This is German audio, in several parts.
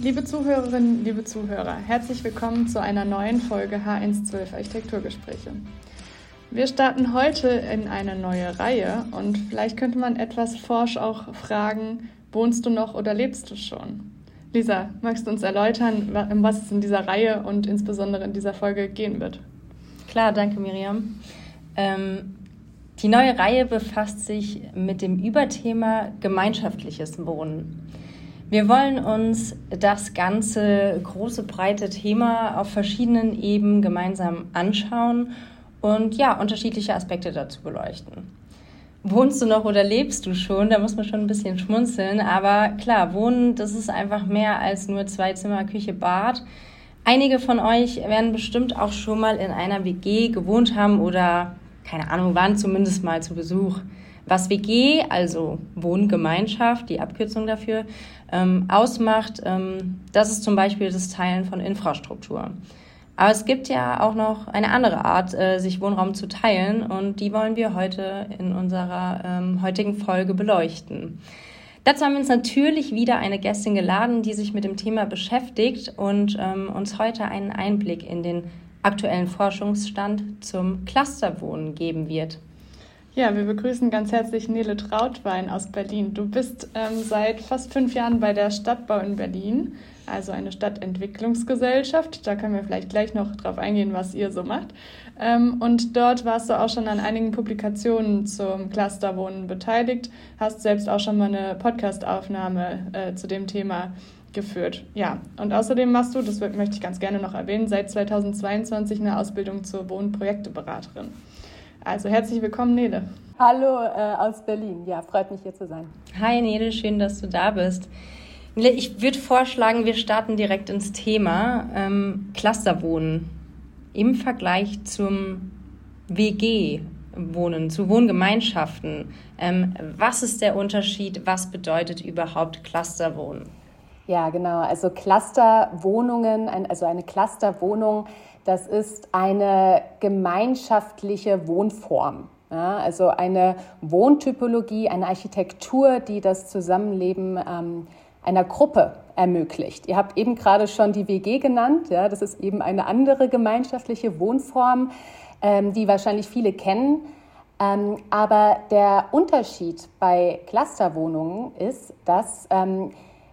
Liebe Zuhörerinnen, liebe Zuhörer, herzlich willkommen zu einer neuen Folge H112 Architekturgespräche. Wir starten heute in eine neue Reihe und vielleicht könnte man etwas forsch auch fragen, wohnst du noch oder lebst du schon? Lisa, magst du uns erläutern, um was es in dieser Reihe und insbesondere in dieser Folge gehen wird? Klar, danke Miriam. Ähm, die neue Reihe befasst sich mit dem Überthema gemeinschaftliches Wohnen. Wir wollen uns das ganze große, breite Thema auf verschiedenen Ebenen gemeinsam anschauen und ja, unterschiedliche Aspekte dazu beleuchten. Wohnst du noch oder lebst du schon? Da muss man schon ein bisschen schmunzeln. Aber klar, Wohnen, das ist einfach mehr als nur zwei Zimmer, Küche, Bad. Einige von euch werden bestimmt auch schon mal in einer WG gewohnt haben oder, keine Ahnung, waren zumindest mal zu Besuch. Was WG, also Wohngemeinschaft, die Abkürzung dafür, ähm, ausmacht, ähm, das ist zum Beispiel das Teilen von Infrastruktur. Aber es gibt ja auch noch eine andere Art, äh, sich Wohnraum zu teilen und die wollen wir heute in unserer ähm, heutigen Folge beleuchten. Dazu haben wir uns natürlich wieder eine Gästin geladen, die sich mit dem Thema beschäftigt und ähm, uns heute einen Einblick in den aktuellen Forschungsstand zum Clusterwohnen geben wird. Ja, wir begrüßen ganz herzlich Nele Trautwein aus Berlin. Du bist ähm, seit fast fünf Jahren bei der Stadtbau in Berlin, also eine Stadtentwicklungsgesellschaft. Da können wir vielleicht gleich noch drauf eingehen, was ihr so macht. Ähm, und dort warst du auch schon an einigen Publikationen zum Clusterwohnen beteiligt, hast selbst auch schon mal eine Podcastaufnahme äh, zu dem Thema geführt. Ja, und außerdem machst du, das möchte ich ganz gerne noch erwähnen, seit 2022 eine Ausbildung zur Wohnprojekteberaterin. Also herzlich willkommen, Nele. Hallo äh, aus Berlin. Ja, freut mich hier zu sein. Hi Nele, schön, dass du da bist. Nele, ich würde vorschlagen, wir starten direkt ins Thema ähm, Clusterwohnen im Vergleich zum WG-Wohnen, zu Wohngemeinschaften. Ähm, was ist der Unterschied? Was bedeutet überhaupt Clusterwohnen? Ja, genau. Also Clusterwohnungen, also eine Clusterwohnung das ist eine gemeinschaftliche Wohnform. Ja, also eine Wohntypologie, eine Architektur, die das Zusammenleben ähm, einer Gruppe ermöglicht. Ihr habt eben gerade schon die WG genannt. Ja, das ist eben eine andere gemeinschaftliche Wohnform, ähm, die wahrscheinlich viele kennen. Ähm, aber der Unterschied bei Clusterwohnungen ist, dass ähm,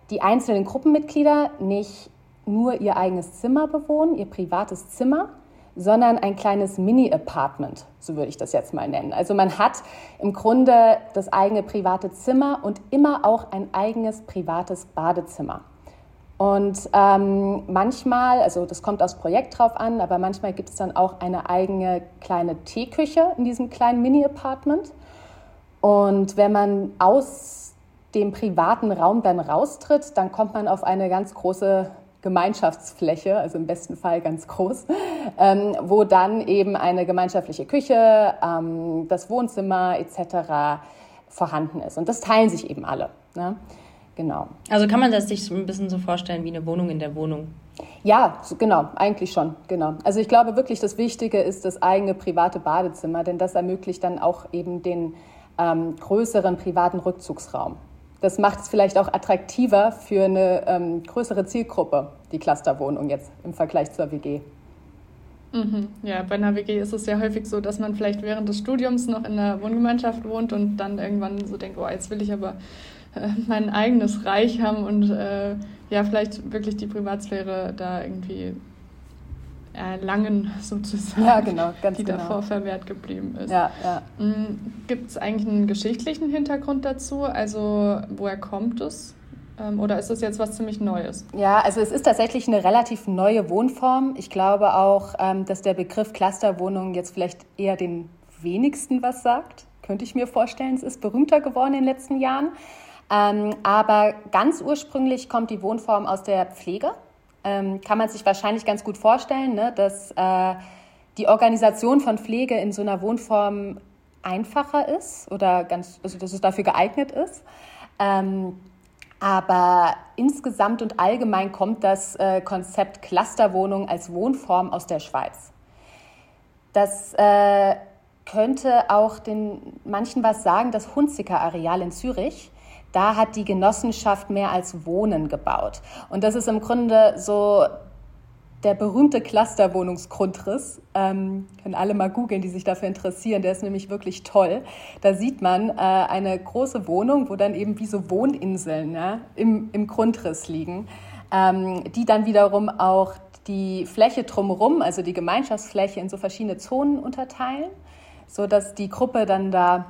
die einzelnen Gruppenmitglieder nicht nur ihr eigenes Zimmer bewohnen, ihr privates Zimmer, sondern ein kleines Mini-Apartment, so würde ich das jetzt mal nennen. Also man hat im Grunde das eigene private Zimmer und immer auch ein eigenes privates Badezimmer. Und ähm, manchmal, also das kommt aufs Projekt drauf an, aber manchmal gibt es dann auch eine eigene kleine Teeküche in diesem kleinen Mini-Apartment. Und wenn man aus dem privaten Raum dann raustritt, dann kommt man auf eine ganz große Gemeinschaftsfläche, also im besten Fall ganz groß, ähm, wo dann eben eine gemeinschaftliche Küche, ähm, das Wohnzimmer etc. vorhanden ist. Und das teilen sich eben alle. Ne? Genau. Also kann man das sich so ein bisschen so vorstellen wie eine Wohnung in der Wohnung? Ja, genau, eigentlich schon, genau. Also ich glaube wirklich, das Wichtige ist das eigene private Badezimmer, denn das ermöglicht dann auch eben den ähm, größeren privaten Rückzugsraum das macht es vielleicht auch attraktiver für eine ähm, größere Zielgruppe, die Clusterwohnung jetzt im Vergleich zur WG. Mhm. Ja, bei einer WG ist es ja häufig so, dass man vielleicht während des Studiums noch in einer Wohngemeinschaft wohnt und dann irgendwann so denkt, oh, jetzt will ich aber äh, mein eigenes Reich haben und äh, ja, vielleicht wirklich die Privatsphäre da irgendwie erlangen, sozusagen, ja, genau, die genau. davor verwehrt geblieben ist. Ja, ja. Mm, Gibt es eigentlich einen geschichtlichen Hintergrund dazu? Also woher kommt es? Ähm, oder ist das jetzt was ziemlich Neues? Ja, also es ist tatsächlich eine relativ neue Wohnform. Ich glaube auch, ähm, dass der Begriff Clusterwohnung jetzt vielleicht eher den wenigsten was sagt. Könnte ich mir vorstellen. Es ist berühmter geworden in den letzten Jahren. Ähm, aber ganz ursprünglich kommt die Wohnform aus der Pflege ähm, kann man sich wahrscheinlich ganz gut vorstellen, ne, dass äh, die Organisation von Pflege in so einer Wohnform einfacher ist oder ganz, also dass es dafür geeignet ist. Ähm, aber insgesamt und allgemein kommt das äh, Konzept Clusterwohnung als Wohnform aus der Schweiz. Das äh, könnte auch den manchen was sagen, das Hunziker-Areal in Zürich da hat die Genossenschaft mehr als Wohnen gebaut. Und das ist im Grunde so der berühmte Clusterwohnungsgrundriss. Ähm, können alle mal googeln, die sich dafür interessieren. Der ist nämlich wirklich toll. Da sieht man äh, eine große Wohnung, wo dann eben wie so Wohninseln ja, im, im Grundriss liegen, ähm, die dann wiederum auch die Fläche drumherum, also die Gemeinschaftsfläche, in so verschiedene Zonen unterteilen, sodass die Gruppe dann da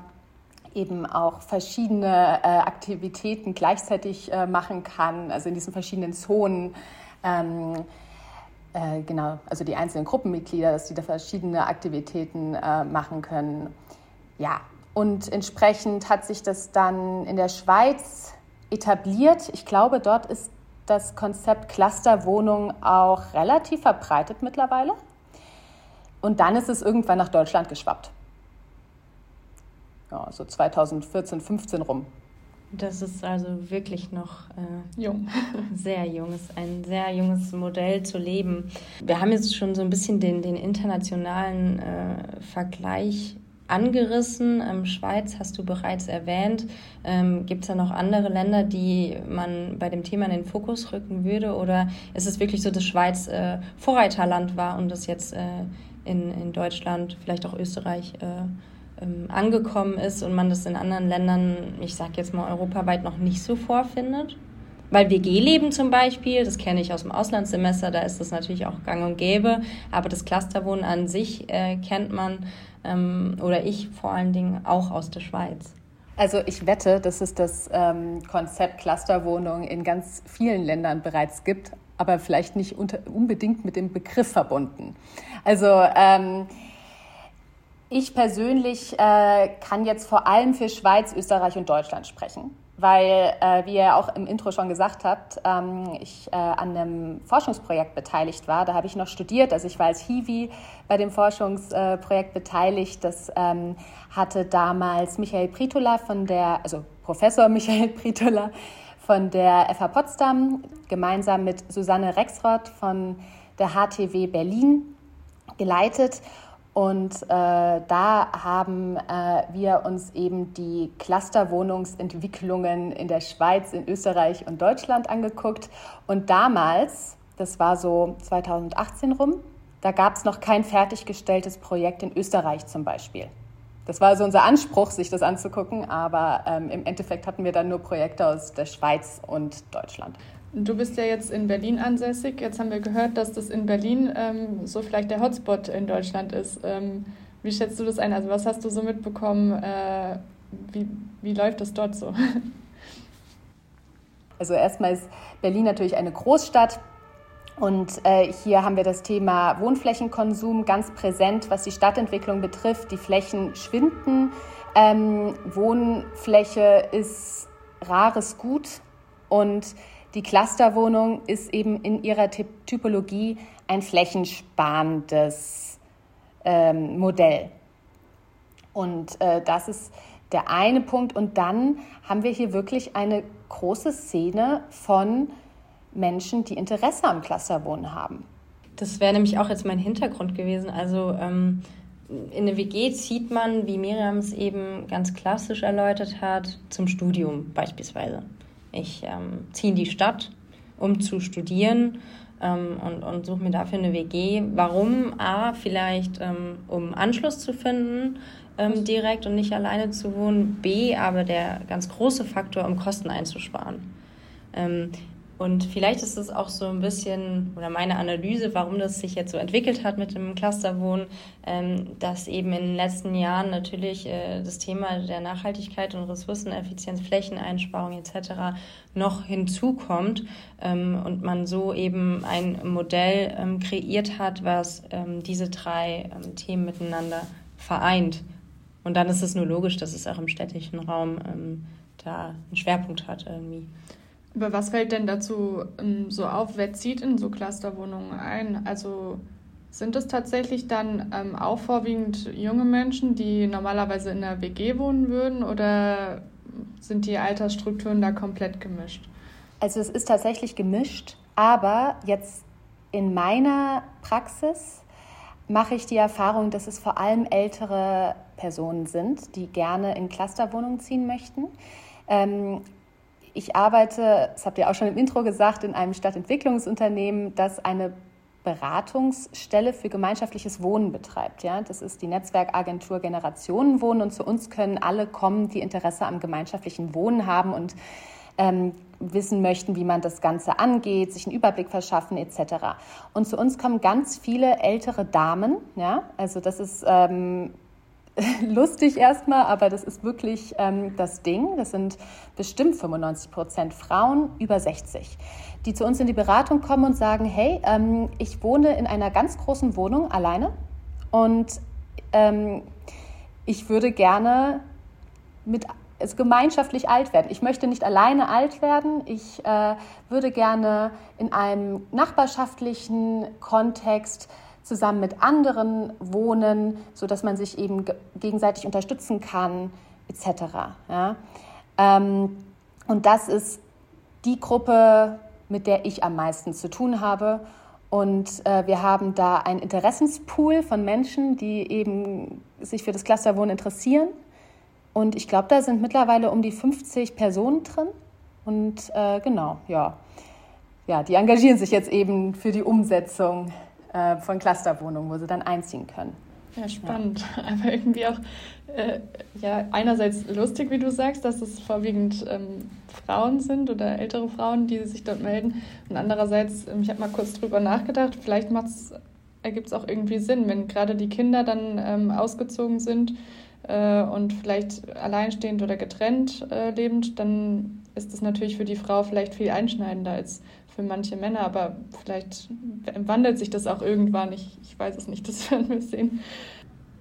eben auch verschiedene äh, Aktivitäten gleichzeitig äh, machen kann, also in diesen verschiedenen Zonen. Ähm, äh, genau, also die einzelnen Gruppenmitglieder, dass die da verschiedene Aktivitäten äh, machen können. Ja, und entsprechend hat sich das dann in der Schweiz etabliert. Ich glaube, dort ist das Konzept Clusterwohnung auch relativ verbreitet mittlerweile. Und dann ist es irgendwann nach Deutschland geschwappt. Ja, so 2014, 15 rum. Das ist also wirklich noch äh, jung. sehr jung, ist ein sehr junges Modell zu leben. Wir haben jetzt schon so ein bisschen den, den internationalen äh, Vergleich angerissen. Ähm, Schweiz hast du bereits erwähnt. Ähm, Gibt es da noch andere Länder, die man bei dem Thema in den Fokus rücken würde? Oder ist es wirklich so, dass Schweiz äh, Vorreiterland war und das jetzt äh, in, in Deutschland, vielleicht auch Österreich, äh, ähm, angekommen ist und man das in anderen Ländern, ich sage jetzt mal europaweit, noch nicht so vorfindet? Weil WG-Leben zum Beispiel, das kenne ich aus dem Auslandssemester, da ist das natürlich auch gang und gäbe, aber das Clusterwohnen an sich äh, kennt man ähm, oder ich vor allen Dingen auch aus der Schweiz. Also ich wette, dass es das ähm, Konzept Clusterwohnung in ganz vielen Ländern bereits gibt, aber vielleicht nicht unter, unbedingt mit dem Begriff verbunden. Also ähm, ich persönlich äh, kann jetzt vor allem für Schweiz, Österreich und Deutschland sprechen weil, äh, wie ihr auch im Intro schon gesagt habt, ähm, ich äh, an einem Forschungsprojekt beteiligt war. Da habe ich noch studiert, also ich war als Hiwi bei dem Forschungsprojekt beteiligt. Das ähm, hatte damals Michael Pritola von der, also Professor Michael Pritola von der FH Potsdam gemeinsam mit Susanne Rexroth von der HTW Berlin geleitet. Und äh, da haben äh, wir uns eben die Clusterwohnungsentwicklungen in der Schweiz, in Österreich und Deutschland angeguckt. Und damals, das war so 2018 rum, da gab es noch kein fertiggestelltes Projekt in Österreich zum Beispiel. Das war also unser Anspruch, sich das anzugucken, aber ähm, im Endeffekt hatten wir dann nur Projekte aus der Schweiz und Deutschland. Du bist ja jetzt in Berlin ansässig. Jetzt haben wir gehört, dass das in Berlin ähm, so vielleicht der Hotspot in Deutschland ist. Ähm, wie schätzt du das ein? Also was hast du so mitbekommen? Äh, wie, wie läuft das dort so? Also erstmal ist Berlin natürlich eine Großstadt. Und äh, hier haben wir das Thema Wohnflächenkonsum ganz präsent, was die Stadtentwicklung betrifft. Die Flächen schwinden. Ähm, Wohnfläche ist rares Gut und die Clusterwohnung ist eben in ihrer Typologie ein flächensparendes ähm, Modell. Und äh, das ist der eine Punkt. Und dann haben wir hier wirklich eine große Szene von Menschen, die Interesse am Clusterwohnen haben. Das wäre nämlich auch jetzt mein Hintergrund gewesen. Also ähm, in eine WG zieht man, wie Miriam es eben ganz klassisch erläutert hat, zum Studium beispielsweise. Ich ähm, ziehe in die Stadt, um zu studieren ähm, und, und suche mir dafür eine WG. Warum? A, vielleicht ähm, um Anschluss zu finden ähm, direkt und nicht alleine zu wohnen. B, aber der ganz große Faktor, um Kosten einzusparen. Und vielleicht ist es auch so ein bisschen, oder meine Analyse, warum das sich jetzt so entwickelt hat mit dem Clusterwohnen, ähm, dass eben in den letzten Jahren natürlich äh, das Thema der Nachhaltigkeit und Ressourceneffizienz, Flächeneinsparung etc. noch hinzukommt ähm, und man so eben ein Modell ähm, kreiert hat, was diese drei Themen miteinander vereint. Und dann ist es nur logisch, dass es auch im städtischen Raum da einen Schwerpunkt hat irgendwie. Aber was fällt denn dazu ähm, so auf? Wer zieht in so Clusterwohnungen ein? Also sind es tatsächlich dann ähm, auch vorwiegend junge Menschen, die normalerweise in einer WG wohnen würden oder sind die Altersstrukturen da komplett gemischt? Also es ist tatsächlich gemischt, aber jetzt in meiner Praxis mache ich die Erfahrung, dass es vor allem ältere Personen sind, die gerne in Clusterwohnungen ziehen möchten. Ähm, ich arbeite, das habt ihr auch schon im Intro gesagt, in einem Stadtentwicklungsunternehmen, das eine Beratungsstelle für gemeinschaftliches Wohnen betreibt. Ja? Das ist die Netzwerkagentur Generationenwohnen und zu uns können alle kommen, die Interesse am gemeinschaftlichen Wohnen haben und ähm, wissen möchten, wie man das Ganze angeht, sich einen Überblick verschaffen etc. Und zu uns kommen ganz viele ältere Damen. Ja? Also das ist ähm, lustig erstmal, aber das ist wirklich ähm, das Ding. Das sind bestimmt 95 Prozent Frauen über 60 die zu uns in die Beratung kommen und sagen, hey, ähm, ich wohne in einer ganz großen Wohnung alleine und ähm, ich würde gerne mit also gemeinschaftlich alt werden. Ich möchte nicht alleine alt werden. Ich äh, würde gerne in einem nachbarschaftlichen Kontext zusammen mit anderen wohnen, so dass man sich eben gegenseitig unterstützen kann, etc. Ja? Ähm, und das ist die Gruppe, mit der ich am meisten zu tun habe. Und äh, wir haben da einen Interessenspool von Menschen, die eben sich für das Clusterwohnen interessieren. Und ich glaube, da sind mittlerweile um die 50 Personen drin. Und äh, genau, ja. Ja, die engagieren sich jetzt eben für die Umsetzung äh, von Clusterwohnungen, wo sie dann einziehen können. Ja, spannend. Ja. Aber irgendwie auch äh, ja, einerseits lustig, wie du sagst, dass es vorwiegend ähm, Frauen sind oder ältere Frauen, die sich dort melden. Und andererseits, ähm, ich habe mal kurz drüber nachgedacht, vielleicht ergibt es auch irgendwie Sinn, wenn gerade die Kinder dann ähm, ausgezogen sind äh, und vielleicht alleinstehend oder getrennt äh, lebend, dann ist das natürlich für die Frau vielleicht viel einschneidender als für manche Männer, aber vielleicht wandelt sich das auch irgendwann. Ich, ich weiß es nicht, das werden wir sehen.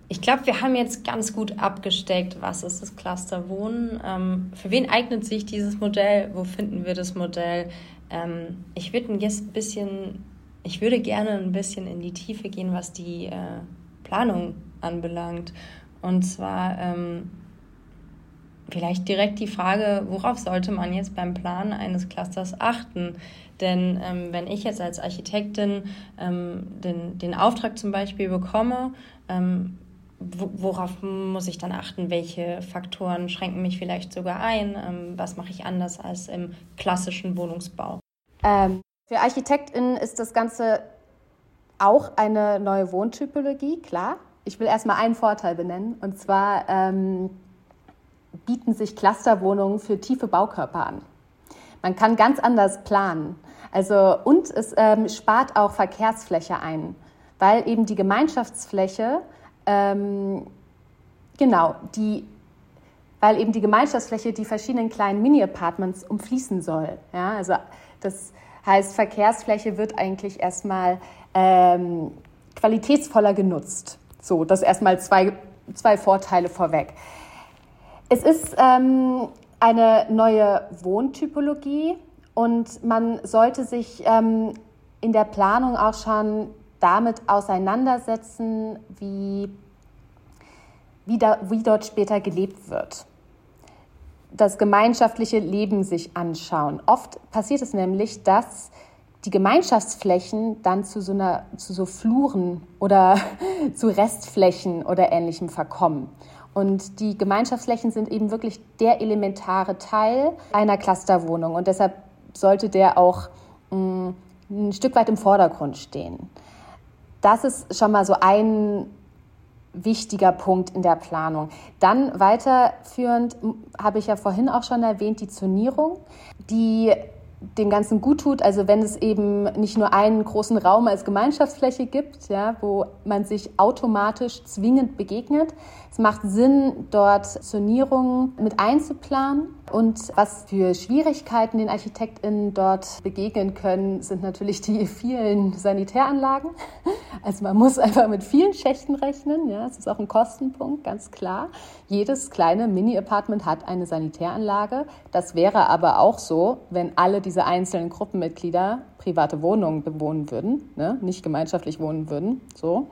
Ich glaube, wir haben jetzt ganz gut abgesteckt, was ist das Cluster Wohnen. Ähm, für wen eignet sich dieses Modell? Wo finden wir das Modell? Ähm, ich würde ein bisschen, ich würde gerne ein bisschen in die Tiefe gehen, was die äh, Planung anbelangt. Und zwar ähm, vielleicht direkt die Frage, worauf sollte man jetzt beim Planen eines Clusters achten? Denn ähm, wenn ich jetzt als Architektin ähm, den, den Auftrag zum Beispiel bekomme, ähm, worauf muss ich dann achten? Welche Faktoren schränken mich vielleicht sogar ein? Ähm, was mache ich anders als im klassischen Wohnungsbau? Ähm, für ArchitektInnen ist das Ganze auch eine neue Wohntypologie, klar. Ich will erstmal einen Vorteil benennen, und zwar ähm, bieten sich Clusterwohnungen für tiefe Baukörper an. Man kann ganz anders planen. Also, und es ähm, spart auch Verkehrsfläche ein, weil eben die Gemeinschaftsfläche, ähm, genau, die, weil eben die Gemeinschaftsfläche die verschiedenen kleinen Mini-Apartments umfließen soll. Ja, also das heißt, Verkehrsfläche wird eigentlich erstmal ähm, qualitätsvoller genutzt. So, das erstmal zwei, zwei Vorteile vorweg. Es ist ähm, eine neue Wohntypologie und man sollte sich ähm, in der Planung auch schon damit auseinandersetzen, wie, wie, da, wie dort später gelebt wird. Das gemeinschaftliche Leben sich anschauen. Oft passiert es nämlich, dass die Gemeinschaftsflächen dann zu so, einer, zu so Fluren oder zu Restflächen oder ähnlichem verkommen. Und die Gemeinschaftsflächen sind eben wirklich der elementare Teil einer Clusterwohnung. Und deshalb sollte der auch mh, mm, ein Stück weit im Vordergrund stehen. Das ist schon mal so ein wichtiger Punkt in der Planung. Dann weiterführend habe ich ja vorhin auch schon erwähnt, die Zonierung, die dem Ganzen gut tut. Also wenn es eben nicht nur einen großen Raum als Gemeinschaftsfläche gibt, ja, wo man sich automatisch zwingend begegnet. Es macht Sinn, dort Zonierungen mit einzuplanen. Und was für Schwierigkeiten den ArchitektInnen dort begegnen können, sind natürlich die vielen Sanitäranlagen. Also man muss einfach mit vielen Schächten rechnen. Ja, es ist auch ein Kostenpunkt, ganz klar. Jedes kleine Mini-Apartment hat eine Sanitäranlage. Das wäre aber auch so, wenn alle diese einzelnen Gruppenmitglieder private Wohnungen bewohnen würden, ne? nicht gemeinschaftlich wohnen würden. So.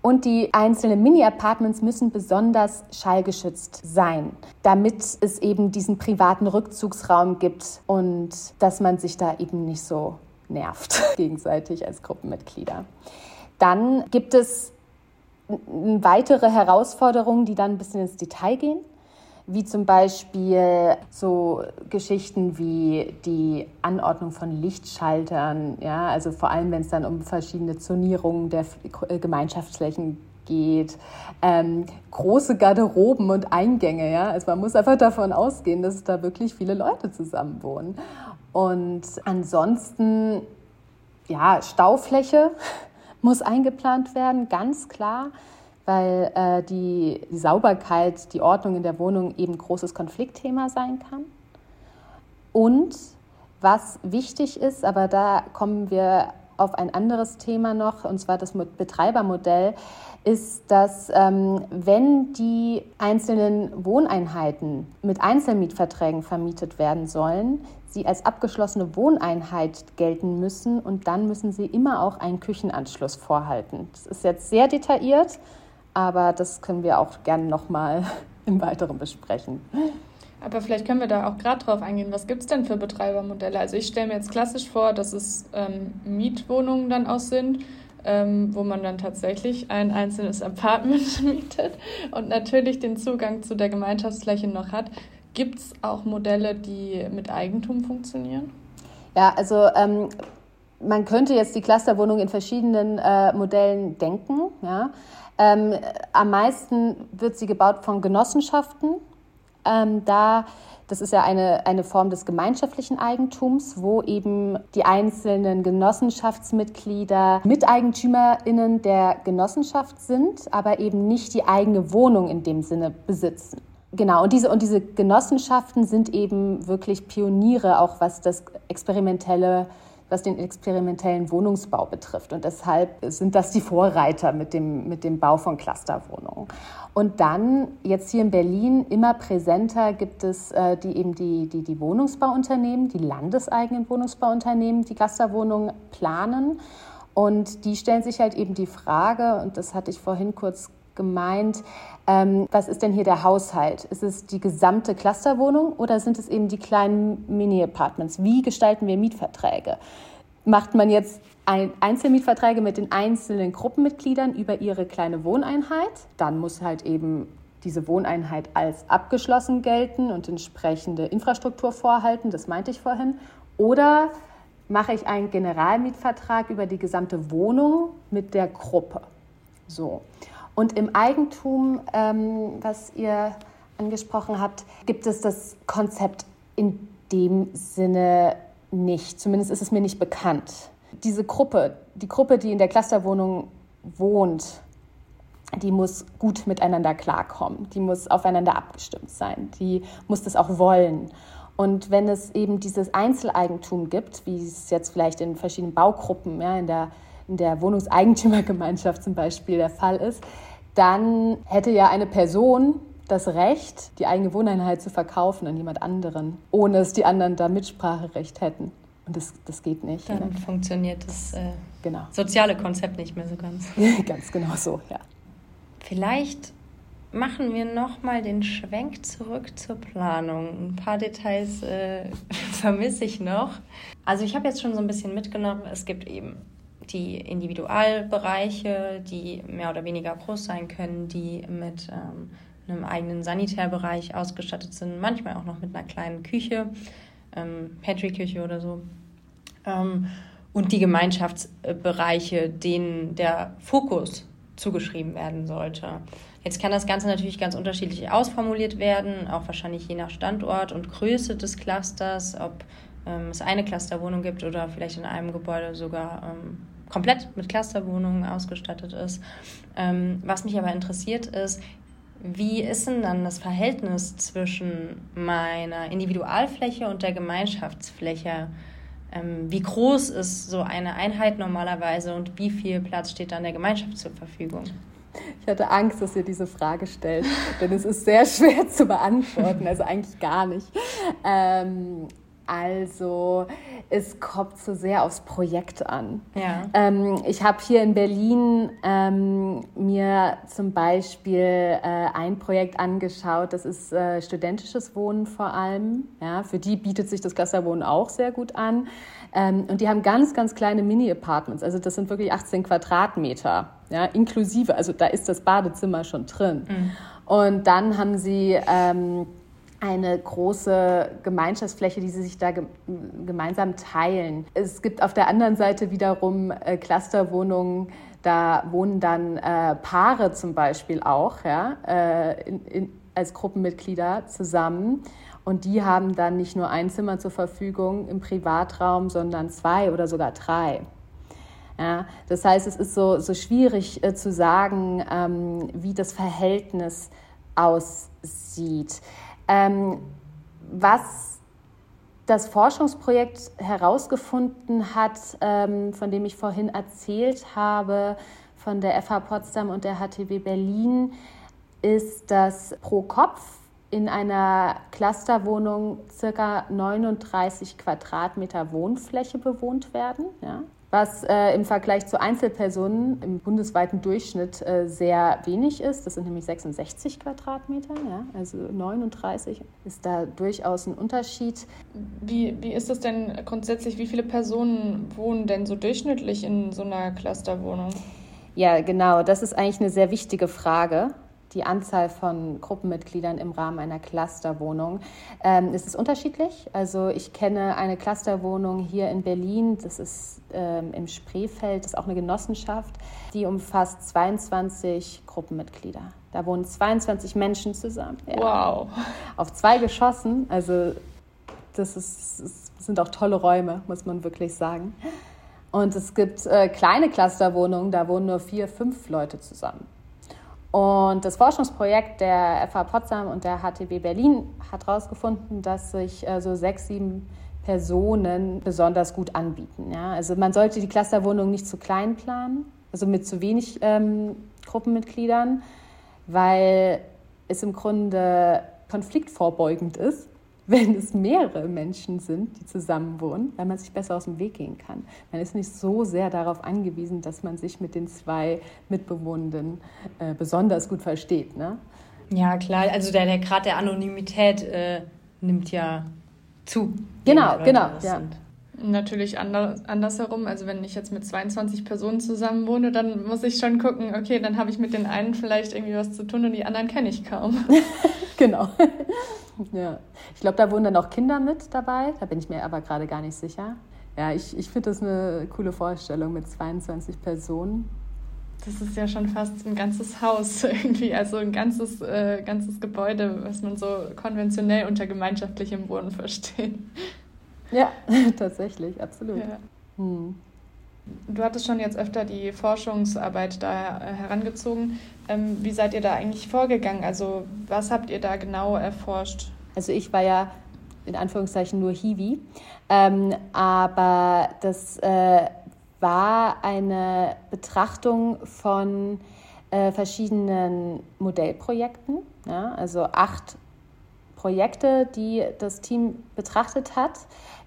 Und die einzelnen Mini-Apartments müssen besonders schallgeschützt sein, damit es eben diesen privaten Rückzugsraum gibt und dass man sich da eben nicht so nervt gegenseitig als Gruppenmitglieder. Dann gibt es weitere Herausforderungen, die dann ein bisschen ins Detail gehen. Wie zum Beispiel so Geschichten wie die Anordnung von Lichtschaltern, ja, also vor allem, wenn es dann um verschiedene Zonierungen der Gemeinschaftsflächen geht, ähm, große Garderoben und Eingänge, ja, also man muss einfach davon ausgehen, dass da wirklich viele Leute zusammen wohnen. Und ansonsten, ja, Staufläche muss eingeplant werden, ganz klar weil äh, die, Sauberkeit, die Ordnung in der Wohnung eben großes Konfliktthema sein kann. Und was wichtig ist, aber da kommen wir auf ein anderes Thema noch, und zwar das Betreibermodell, ist, dass ähm, wenn die einzelnen Wohneinheiten mit Einzelmietverträgen vermietet werden sollen, sie als abgeschlossene Wohneinheit gelten müssen und dann müssen sie immer auch einen Küchenanschluss vorhalten. Das ist jetzt sehr detailliert, aber das können wir auch gerne nochmal im Weiteren besprechen. Aber vielleicht können wir da auch gerade drauf eingehen. Was gibt es denn für Betreibermodelle? Also ich stelle mir jetzt klassisch vor, dass es ähm, Mietwohnungen dann aus sind, ähm, wo man dann tatsächlich ein einzelnes Apartment mietet und natürlich den Zugang zu der Gemeinschaftsfläche noch hat. Gibt es auch Modelle, die mit Eigentum funktionieren? Ja, also ähm, man könnte jetzt die Clusterwohnung in verschiedenen äh, Modellen denken. Ja. Ähm, am meisten wird sie gebaut von Genossenschaften. Ähm, da, das ist ja eine, eine Form des gemeinschaftlichen Eigentums, wo eben die einzelnen Genossenschaftsmitglieder MiteigentümerInnen der Genossenschaft sind, aber eben nicht die eigene Wohnung in dem Sinne besitzen. Genau, und diese, und diese Genossenschaften sind eben wirklich Pioniere, auch was das experimentelle was den experimentellen Wohnungsbau betrifft. Und deshalb sind das die Vorreiter mit dem, mit dem Bau von Clusterwohnungen. Und dann jetzt hier in Berlin immer präsenter gibt es äh, die eben die, die, die Wohnungsbauunternehmen, die landeseigenen Wohnungsbauunternehmen, die Clusterwohnungen planen. Und die stellen sich halt eben die Frage, und das hatte ich vorhin kurz gemeint, ähm, was ist denn hier der Haushalt? Ist es die gesamte Clusterwohnung oder sind es eben die kleinen Mini-Apartments? Wie gestalten wir Mietverträge? Macht man jetzt ein Einzelmietverträge mit den einzelnen Gruppenmitgliedern über ihre kleine Wohneinheit? Dann muss halt eben diese Wohneinheit als abgeschlossen gelten und entsprechende Infrastruktur vorhalten, das meinte ich vorhin. Oder mache ich einen Generalmietvertrag über die gesamte Wohnung mit der Gruppe? So. Und im Eigentum, ähm, was ihr angesprochen habt, gibt es das Konzept in dem Sinne nicht. Zumindest ist es mir nicht bekannt. Diese Gruppe, die Gruppe, die in der Clusterwohnung wohnt, die muss gut miteinander klarkommen. Die muss aufeinander abgestimmt sein. Die muss das auch wollen. Und wenn es eben dieses Einzeleigentum gibt, wie es jetzt vielleicht in verschiedenen Baugruppen, ja, in der in der Wohnungseigentümergemeinschaft zum Beispiel der Fall ist, dann hätte ja eine Person das Recht, die eigene Wohneinheit zu verkaufen an jemand anderen, ohne dass die anderen da Mitspracherecht hätten. Und das, das geht nicht. Dann ne? funktioniert das äh, genau. soziale Konzept nicht mehr so ganz. ganz genau so, ja. Vielleicht machen wir nochmal den Schwenk zurück zur Planung. Ein paar Details äh, vermisse ich noch. Also ich habe jetzt schon so ein bisschen mitgenommen, es gibt eben die Individualbereiche, die mehr oder weniger groß sein können, die mit ähm, einem eigenen Sanitärbereich ausgestattet sind, manchmal auch noch mit einer kleinen Küche, ähm, Pantry-Küche oder so. Ähm, und die Gemeinschaftsbereiche, denen der Fokus zugeschrieben werden sollte. Jetzt kann das Ganze natürlich ganz unterschiedlich ausformuliert werden, auch wahrscheinlich je nach Standort und Größe des Clusters, ob ähm, es eine Clusterwohnung gibt oder vielleicht in einem Gebäude sogar ähm, komplett mit Clusterwohnungen ausgestattet ist. Ähm, was mich aber interessiert ist, wie ist denn dann das Verhältnis zwischen meiner Individualfläche und der Gemeinschaftsfläche? Ähm, wie groß ist so eine Einheit normalerweise und wie viel Platz steht dann der Gemeinschaft zur Verfügung? Ich hatte Angst, dass ihr diese Frage stellt, denn es ist sehr schwer zu beantworten, also eigentlich gar nicht. Ähm, also es kommt so sehr aufs Projekt an. Ja. Ähm, ich habe hier in Berlin ähm, mir zum Beispiel äh, ein Projekt angeschaut, das ist äh, studentisches Wohnen vor allem. Ja, für die bietet sich das Clusterwohnen auch sehr gut an. Ähm, und die haben ganz, ganz kleine Mini-Apartments. Also das sind wirklich 18 Quadratmeter, ja, inklusive. Also da ist das Badezimmer schon drin. Mhm. Und dann haben sie ähm, eine große Gemeinschaftsfläche, die sie sich da gemeinsam teilen. Es gibt auf der anderen Seite wiederum äh, Clusterwohnungen, da wohnen dann äh, Paare zum Beispiel auch ja, äh, in, in, als Gruppenmitglieder zusammen. Und die haben dann nicht nur ein Zimmer zur Verfügung im Privatraum, sondern zwei oder sogar drei. Ja, das heißt, es ist so, so schwierig äh, zu sagen, ähm, wie das Verhältnis aussieht. Ähm, was das Forschungsprojekt herausgefunden hat, ähm, von dem ich vorhin erzählt habe, von der FH Potsdam und der HTW Berlin, ist, dass pro Kopf in einer Clusterwohnung circa 39 Quadratmeter Wohnfläche bewohnt werden. Ja was äh, im Vergleich zu Einzelpersonen im bundesweiten Durchschnitt äh, sehr wenig ist. Das sind nämlich 66 Quadratmeter, ja, also 39 ist da durchaus ein Unterschied. Wie, wie ist das denn grundsätzlich? Wie viele Personen wohnen denn so durchschnittlich in so einer Clusterwohnung? Ja, genau, das ist eigentlich eine sehr wichtige Frage die Anzahl von Gruppenmitgliedern im Rahmen einer Clusterwohnung. Ähm, es ist unterschiedlich. Also ich kenne eine Clusterwohnung hier in Berlin, das ist ähm, im Spreefeld, das ist auch eine Genossenschaft, die umfasst 22 Gruppenmitglieder. Da wohnen 22 Menschen zusammen. Ja. Wow. Auf zwei Geschossen, also das, ist, das sind auch tolle Räume, muss man wirklich sagen. Und es gibt äh, kleine Clusterwohnungen, da wohnen nur vier, fünf Leute zusammen. Und das Forschungsprojekt der FH Potsdam und der HTW Berlin hat herausgefunden, dass sich äh, so sechs, sieben Personen besonders gut anbieten. Ja? Also man sollte die Clusterwohnung nicht zu klein planen, also mit zu wenig ähm, Gruppenmitgliedern, weil es im Grunde konfliktvorbeugend ist wenn es mehrere Menschen sind, die zusammen wohnen, weil man sich besser aus dem Weg gehen kann. Man ist nicht so sehr darauf angewiesen, dass man sich mit den zwei Mitbewohnenden äh, besonders gut versteht. Ne? Ja, klar. Also der, der Grad der Anonymität äh, nimmt ja zu. Genau, genau. Ja. Natürlich anders, andersherum. Also wenn ich jetzt mit 22 Personen zusammen wohne, dann muss ich schon gucken, okay, dann habe ich mit den einen vielleicht irgendwie was zu tun und die anderen kenne ich kaum. genau. Ja, ich glaube, da wohnen dann auch Kinder mit dabei. Da bin ich mir aber gerade gar nicht sicher. Ja, ich, ich finde das eine coole Vorstellung mit 22 Personen. Das ist ja schon fast ein ganzes Haus irgendwie, also ein ganzes, äh, ganzes Gebäude, was man so konventionell unter gemeinschaftlichem Wohnen versteht. Ja, tatsächlich, absolut. Ja. Hm. Du hattest schon jetzt öfter die Forschungsarbeit da äh, herangezogen. Ähm, wie seid ihr da eigentlich vorgegangen? Also was habt ihr da genau erforscht? Also ich war ja in Anführungszeichen nur Hiwi, ähm, aber das äh, war eine Betrachtung von äh, verschiedenen Modellprojekten, ja, also acht Projekte, die das Team betrachtet hat,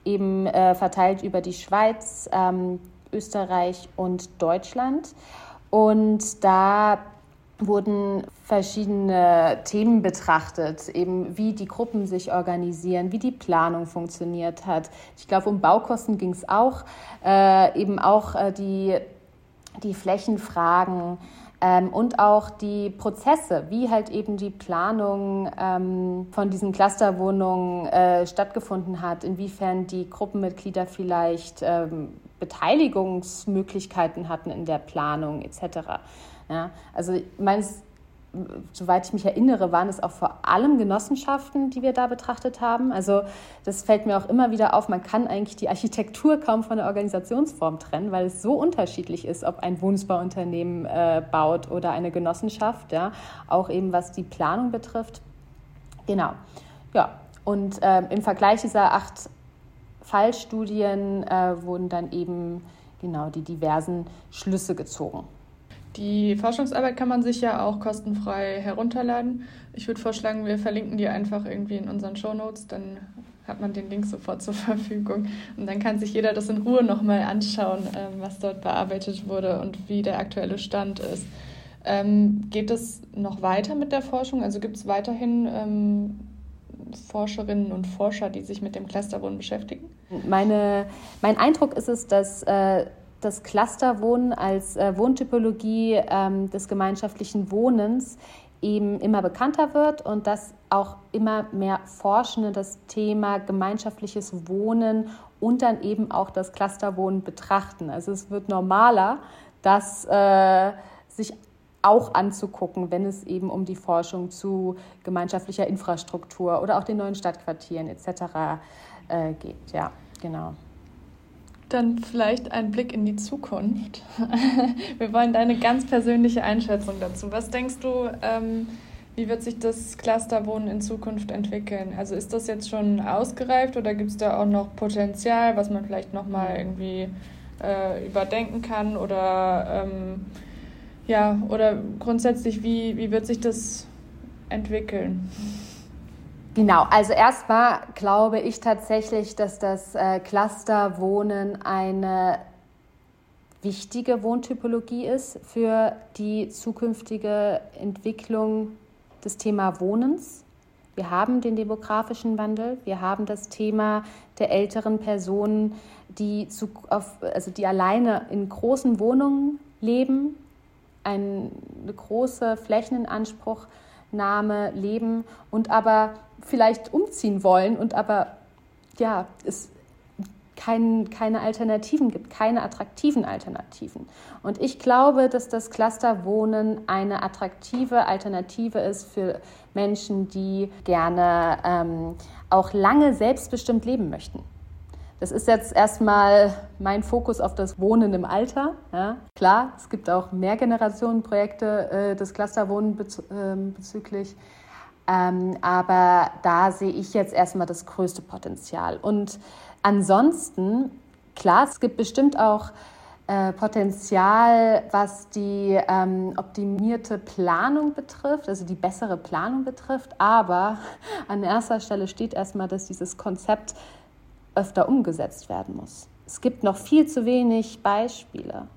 eben äh, verteilt über die Schweiz, ähm, Österreich und Deutschland. Und da wurden verschiedene Themen betrachtet, eben wie die Gruppen sich organisieren, wie die Planung funktioniert hat. Ich glaube, um Baukosten ging es auch, äh, eben auch äh, die, die Flächenfragen ähm, und auch die Prozesse, wie halt eben die Planung ähm, von diesen Clusterwohnungen äh, stattgefunden hat, inwiefern die Gruppenmitglieder vielleicht ähm, Beteiligungsmöglichkeiten hatten in der Planung etc. Ja, also meines, soweit ich mich erinnere, waren es auch vor allem Genossenschaften, die wir da betrachtet haben. Also das fällt mir auch immer wieder auf, man kann eigentlich die Architektur kaum von der Organisationsform trennen, weil es so unterschiedlich ist, ob ein Wohnungsbauunternehmen äh, baut oder eine Genossenschaft, ja, auch eben was die Planung betrifft. Genau, ja. Und äh, im Vergleich dieser acht Fallstudien äh, wurden dann eben genau die diversen Schlüsse gezogen. Die Forschungsarbeit kann man sich ja auch kostenfrei herunterladen. Ich würde vorschlagen, wir verlinken die einfach irgendwie in unseren Shownotes, dann hat man den Link sofort zur Verfügung. Und dann kann sich jeder das in Ruhe nochmal anschauen, ähm, was dort bearbeitet wurde und wie der aktuelle Stand ist. Ähm, geht es noch weiter mit der Forschung? Also gibt es weiterhin ähm, Forscherinnen und Forscher, die sich mit dem Clusterwohnen beschäftigen? Meine, mein Eindruck ist es, dass äh, das Clusterwohnen als äh, Wohntypologie ähm, des gemeinschaftlichen Wohnens eben immer bekannter wird und dass auch immer mehr Forschende das Thema gemeinschaftliches Wohnen und dann eben auch das Clusterwohnen betrachten. Also es wird normaler, das äh, sich auch anzugucken, wenn es eben um die Forschung zu gemeinschaftlicher Infrastruktur oder auch den neuen Stadtquartieren etc. Äh, geht. Ja, genau. Dann vielleicht ein Blick in die Zukunft. Wir wollen deine ganz persönliche Einschätzung dazu. Was denkst du, ähm, wie wird sich das Clusterwohnen in Zukunft entwickeln? Also ist das jetzt schon ausgereift oder gibt es da auch noch Potenzial, was man vielleicht nochmal irgendwie äh, überdenken kann? Oder ähm, ja, oder grundsätzlich, wie, wie wird sich das entwickeln? Genau, also erstmal glaube ich tatsächlich, dass das äh, Clusterwohnen eine wichtige Wohntypologie ist für die zukünftige Entwicklung des Thema Wohnens. Wir haben den demografischen Wandel, wir haben das Thema der älteren Personen, die, zu, auf, also die alleine in großen Wohnungen leben, eine große Flächenanspruchnahme leben und aber vielleicht umziehen wollen und aber ja, es kein, keine Alternativen gibt, keine attraktiven Alternativen. Und ich glaube, dass das Clusterwohnen eine attraktive Alternative ist für Menschen, die gerne ähm, auch lange selbstbestimmt leben möchten. Das ist jetzt erstmal mein Fokus auf das Wohnen im Alter. Ja. Klar, es gibt auch Mehrgenerationenprojekte äh, des Clusterwohnen bezü äh, bezüglich. Ähm, aber da sehe ich jetzt erstmal das größte Potenzial. Und ansonsten, klar, es gibt bestimmt auch äh, Potenzial, was die ähm, optimierte Planung betrifft, also die bessere Planung betrifft. Aber an erster Stelle steht erstmal, dass dieses Konzept öfter umgesetzt werden muss. Es gibt noch viel zu wenig Beispiele.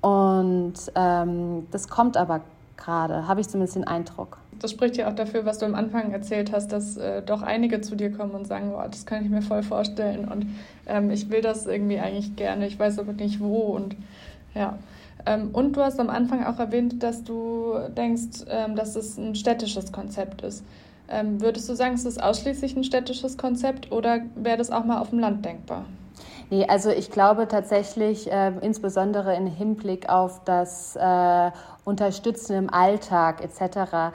Und ähm, das kommt aber gerade, habe ich zumindest den Eindruck. Das spricht ja auch dafür, was du am Anfang erzählt hast, dass äh, doch einige zu dir kommen und sagen, oh, das kann ich mir voll vorstellen und ähm, ich will das irgendwie eigentlich gerne, ich weiß aber nicht wo und ja. Ähm, und du hast am Anfang auch erwähnt, dass du denkst, ähm, dass es ein städtisches Konzept ist. Ähm, würdest du sagen, es ist ausschließlich ein städtisches Konzept oder wäre das auch mal auf dem Land denkbar? Nee, also ich glaube tatsächlich, äh, insbesondere im Hinblick auf das äh, Unterstützen im Alltag etc.,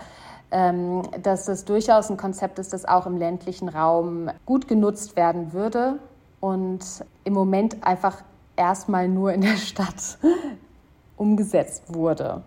ähm, dass das durchaus ein Konzept ist, das auch im ländlichen Raum gut genutzt werden würde und im Moment einfach erstmal nur in der Stadt umgesetzt wurde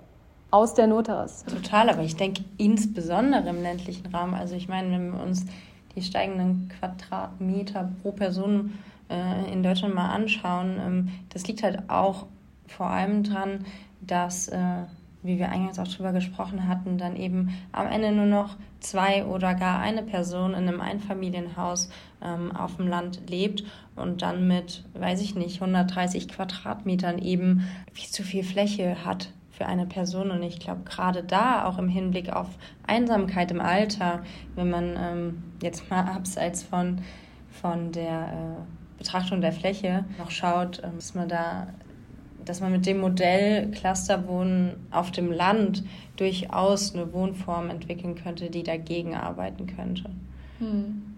aus der Not heraus. Total, aber ich denke insbesondere im ländlichen Raum. Also ich meine, wenn wir uns die steigenden Quadratmeter pro Person äh, in Deutschland mal anschauen, ähm, das liegt halt auch vor allem daran, dass, äh, wie wir eingangs auch drüber gesprochen hatten, dann eben am Ende nur noch zwei oder gar eine Person in einem Einfamilienhaus ähm, auf dem Land lebt und dann mit, weiß ich nicht, 130 Quadratmetern eben viel zu viel Fläche hat für eine Person. Und ich glaube, gerade da, auch im Hinblick auf Einsamkeit im Alter, wenn man ähm, jetzt mal abseits von, von der äh, Betrachtung der Fläche noch schaut, äh, dass man da dass man mit dem Modell Clusterwohnen auf dem Land durchaus eine Wohnform entwickeln könnte, die dagegen arbeiten könnte. Hm.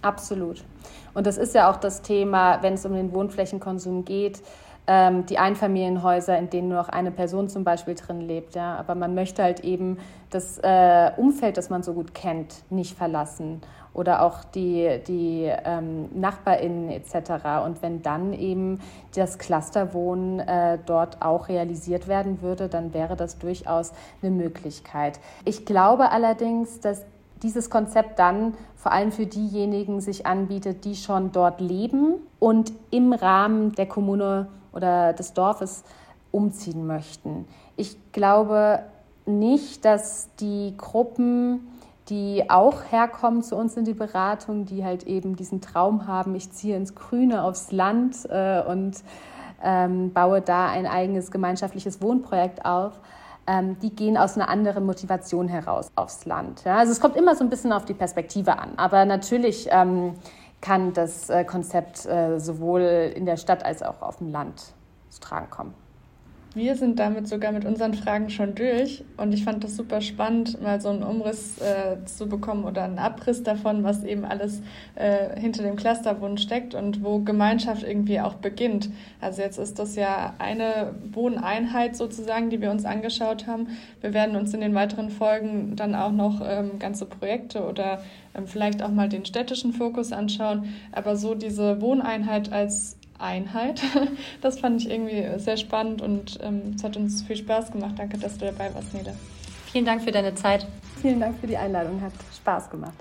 Absolut. Und das ist ja auch das Thema, wenn es um den Wohnflächenkonsum geht ähm, die Einfamilienhäuser, in denen nur noch eine Person zum Beispiel drin lebt. Ja? Aber man möchte halt eben das äh, Umfeld, das man so gut kennt, nicht verlassen oder auch die, die ähm, NachbarInnen etc. Und wenn dann eben das Clusterwohnen äh, dort auch realisiert werden würde, dann wäre das durchaus eine Möglichkeit. Ich glaube allerdings, dass dieses Konzept dann vor allem für diejenigen sich anbietet, die schon dort leben und im Rahmen der Kommune oder des Dorfes umziehen möchten. Ich glaube nicht, dass die Gruppen, die auch herkommen zu uns in die Beratung, die halt eben diesen Traum haben, ich ziehe ins Grüne, aufs Land äh, und ähm, baue da ein eigenes gemeinschaftliches Wohnprojekt auf, ähm, die gehen aus einer anderen Motivation heraus aufs Land. Ja? Also es kommt immer so ein bisschen auf die Perspektive an, aber natürlich ähm, kann das äh, Konzept äh, sowohl in der Stadt als auch auf dem Land zu tragen kommen. Wir sind damit sogar mit unseren Fragen schon durch und ich fand das super spannend, mal so einen Umriss äh, zu bekommen oder einen Abriss davon, was eben alles äh, hinter dem Clusterwohnen steckt und wo Gemeinschaft irgendwie auch beginnt. Also jetzt ist das ja eine Wohneinheit sozusagen, die wir uns angeschaut haben. Wir werden uns in den weiteren Folgen dann auch noch ähm, ganze Projekte oder ähm, vielleicht auch mal den städtischen Fokus anschauen. Aber so diese Wohneinheit als Einheit. Das fand ich irgendwie sehr spannend und ähm, es hat uns viel Spaß gemacht. Danke, dass du dabei warst, Nele. Vielen Dank für deine Zeit. Vielen Dank für die Einladung, hat Spaß gemacht.